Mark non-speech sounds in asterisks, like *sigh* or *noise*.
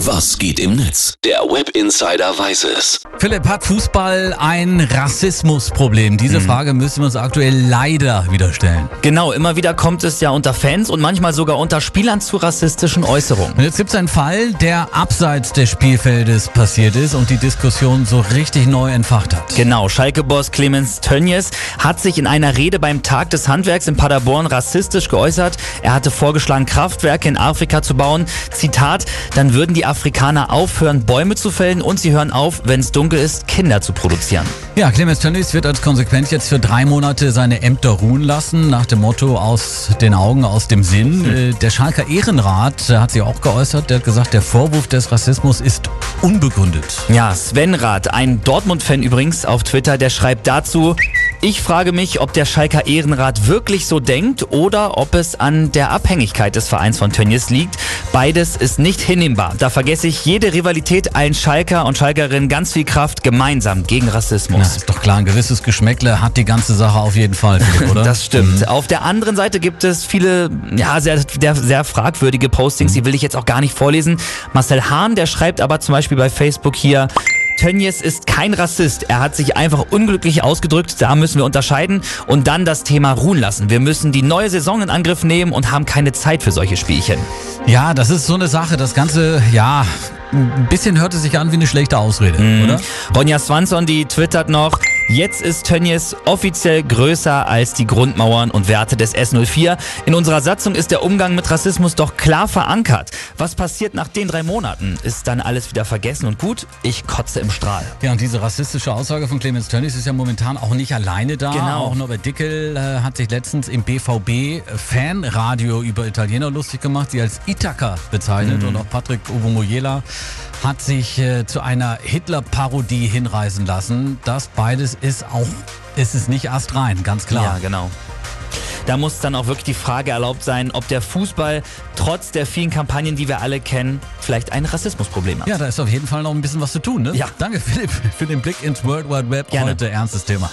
Was geht im Netz? Der Web Insider weiß es. Philipp, hat Fußball ein Rassismusproblem? Diese Frage müssen wir uns aktuell leider wieder stellen. Genau, immer wieder kommt es ja unter Fans und manchmal sogar unter Spielern zu rassistischen Äußerungen. Und jetzt gibt es einen Fall, der abseits des Spielfeldes passiert ist und die Diskussion so richtig neu entfacht hat. Genau, Schalke-Boss Clemens Tönnies hat sich in einer Rede beim Tag des Handwerks in Paderborn rassistisch geäußert. Er hatte vorgeschlagen, Kraftwerke in Afrika zu bauen. Zitat, dann würden die Afrikaner aufhören, Bäume zu fällen und sie hören auf, wenn es dunkel ist, Kinder zu produzieren. Ja, Clemens Tönnies wird als Konsequenz jetzt für drei Monate seine Ämter ruhen lassen, nach dem Motto aus den Augen, aus dem Sinn. Äh, Der Schalker Ehrenrat äh, hat sich auch geäußert, der hat gesagt, der Vorwurf des Rassismus ist unbegründet. Ja, Sven Rath, ein Dortmund-Fan übrigens auf Twitter, der schreibt dazu, ich frage mich, ob der Schalker Ehrenrat wirklich so denkt oder ob es an der Abhängigkeit des Vereins von Tönnies liegt. Beides ist nicht hinnehmbar. Da vergesse ich jede Rivalität, allen Schalker und Schalkerinnen ganz viel Kraft gemeinsam gegen Na, Rassismus. ist doch klar, ein gewisses Geschmäckle hat die ganze Sache auf jeden Fall, *laughs* oder? Das stimmt. Auf der anderen Seite gibt es viele, ja, sehr, sehr, sehr fragwürdige Postings, die will ich jetzt auch gar nicht vorlesen. Marcel Hahn, der schreibt aber zum Beispiel bei Facebook hier, Tönnies ist kein Rassist. Er hat sich einfach unglücklich ausgedrückt. Da müssen wir unterscheiden und dann das Thema ruhen lassen. Wir müssen die neue Saison in Angriff nehmen und haben keine Zeit für solche Spielchen. Ja, das ist so eine Sache. Das Ganze, ja, ein bisschen hört es sich an wie eine schlechte Ausrede, oder? Ronja Swanson, die twittert noch, jetzt ist Tönnies offiziell größer als die Grundmauern und Werte des S04. In unserer Satzung ist der Umgang mit Rassismus doch klar verankert. Was passiert nach den drei Monaten? Ist dann alles wieder vergessen und gut? Ich kotze im Strahl. Ja, und diese rassistische Aussage von Clemens Tönnies ist ja momentan auch nicht alleine da. Genau. Auch Norbert Dickel äh, hat sich letztens im BVB Fanradio über Italiener lustig gemacht, sie als Ithaka bezeichnet. Und auch Patrick Ovomoyela hat sich äh, zu einer Hitler-Parodie hinreißen lassen. Das beides ist auch, ist es nicht astrein, ganz klar. Ja, genau. Da muss dann auch wirklich die Frage erlaubt sein, ob der Fußball trotz der vielen Kampagnen, die wir alle kennen, vielleicht ein Rassismusproblem hat. Ja, da ist auf jeden Fall noch ein bisschen was zu tun. Ne? Ja. Danke, Philipp, für den Blick ins World Wide Web. Gerne. Heute ernstes Thema.